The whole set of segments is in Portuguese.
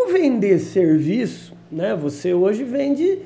como vender serviço, né? Você hoje vende,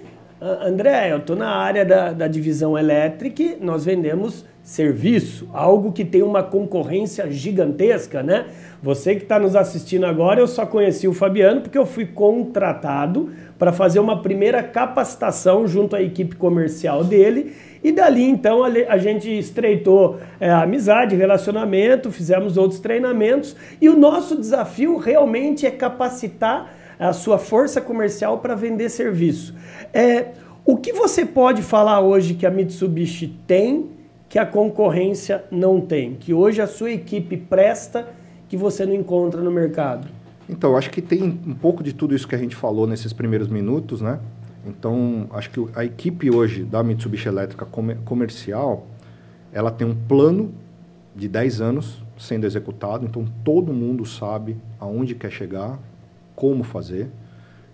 André, eu estou na área da, da divisão elétrica, nós vendemos serviço, algo que tem uma concorrência gigantesca, né? Você que está nos assistindo agora, eu só conheci o Fabiano porque eu fui contratado para fazer uma primeira capacitação junto à equipe comercial dele e dali então a gente estreitou é, amizade, relacionamento, fizemos outros treinamentos e o nosso desafio realmente é capacitar a sua força comercial para vender serviço. É, o que você pode falar hoje que a Mitsubishi tem que a concorrência não tem, que hoje a sua equipe presta que você não encontra no mercado? Então, acho que tem um pouco de tudo isso que a gente falou nesses primeiros minutos, né? Então, acho que a equipe hoje da Mitsubishi Elétrica comercial, ela tem um plano de 10 anos sendo executado, então todo mundo sabe aonde quer chegar, como fazer.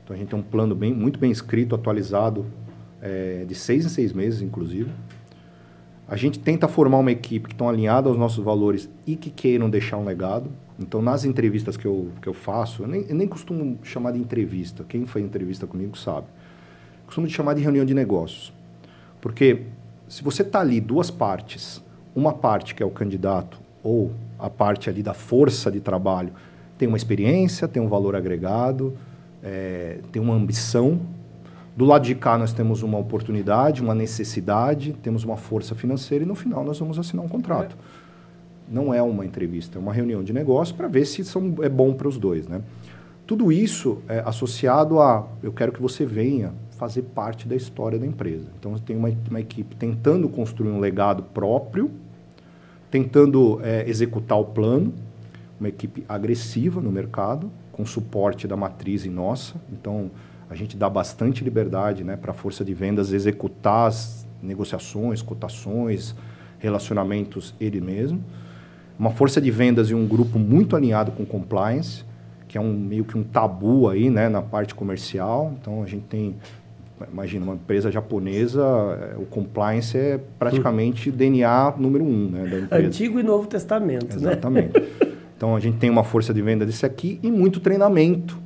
Então a gente tem um plano bem, muito bem escrito, atualizado, é, de seis em seis meses, inclusive. A gente tenta formar uma equipe que estão alinhada aos nossos valores e que queiram deixar um legado. Então, nas entrevistas que eu, que eu faço, eu nem, eu nem costumo chamar de entrevista. Quem faz entrevista comigo sabe. Eu costumo chamar de reunião de negócios. Porque se você está ali duas partes, uma parte que é o candidato ou a parte ali da força de trabalho tem uma experiência, tem um valor agregado, é, tem uma ambição do lado de cá, nós temos uma oportunidade, uma necessidade, temos uma força financeira e no final nós vamos assinar um contrato. É. Não é uma entrevista, é uma reunião de negócio para ver se são, é bom para os dois. Né? Tudo isso é associado a eu quero que você venha fazer parte da história da empresa. Então, tem uma, uma equipe tentando construir um legado próprio, tentando é, executar o plano, uma equipe agressiva no mercado, com suporte da matriz em nossa. Então, a gente dá bastante liberdade né, para a força de vendas executar as negociações, cotações, relacionamentos ele mesmo. Uma força de vendas e um grupo muito alinhado com compliance, que é um meio que um tabu aí, né, na parte comercial. Então a gente tem, imagina, uma empresa japonesa, é, o compliance é praticamente DNA número um, né. Antigo e Novo Testamento, Exatamente. né? Exatamente. Então a gente tem uma força de venda desse aqui e muito treinamento,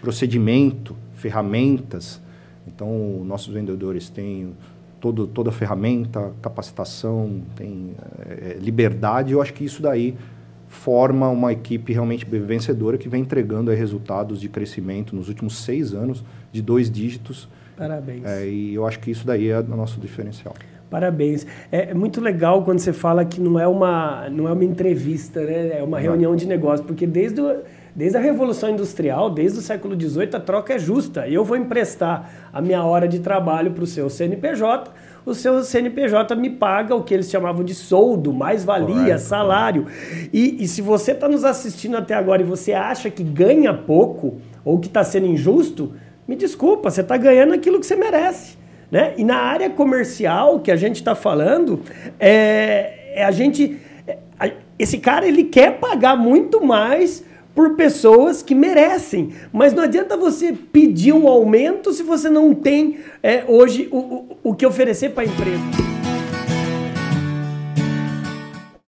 procedimento, ferramentas. Então, nossos vendedores têm todo, toda a ferramenta, capacitação, tem é, liberdade. Eu acho que isso daí forma uma equipe realmente vencedora que vem entregando resultados de crescimento nos últimos seis anos de dois dígitos. Parabéns. É, e eu acho que isso daí é o nosso diferencial. Parabéns. É, é muito legal quando você fala que não é uma, não é uma entrevista, né? é uma reunião de negócio, porque desde o Desde a Revolução Industrial, desde o século XVIII, a troca é justa. Eu vou emprestar a minha hora de trabalho para o seu CNPJ, o seu CNPJ me paga o que eles chamavam de soldo, mais-valia, salário. E, e se você está nos assistindo até agora e você acha que ganha pouco ou que está sendo injusto, me desculpa, você está ganhando aquilo que você merece. Né? E na área comercial que a gente está falando, é, é, a gente. É, esse cara ele quer pagar muito mais por pessoas que merecem. Mas não adianta você pedir um aumento se você não tem é, hoje o, o, o que oferecer para a empresa.